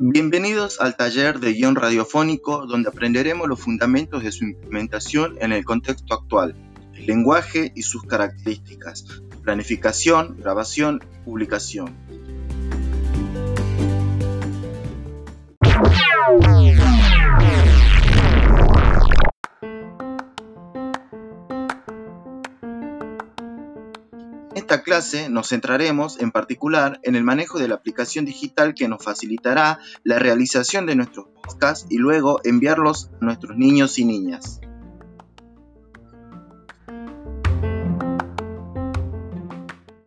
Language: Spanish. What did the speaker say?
Bienvenidos al taller de guion radiofónico donde aprenderemos los fundamentos de su implementación en el contexto actual, el lenguaje y sus características, planificación, grabación publicación. En esta clase nos centraremos en particular en el manejo de la aplicación digital que nos facilitará la realización de nuestros podcasts y luego enviarlos a nuestros niños y niñas.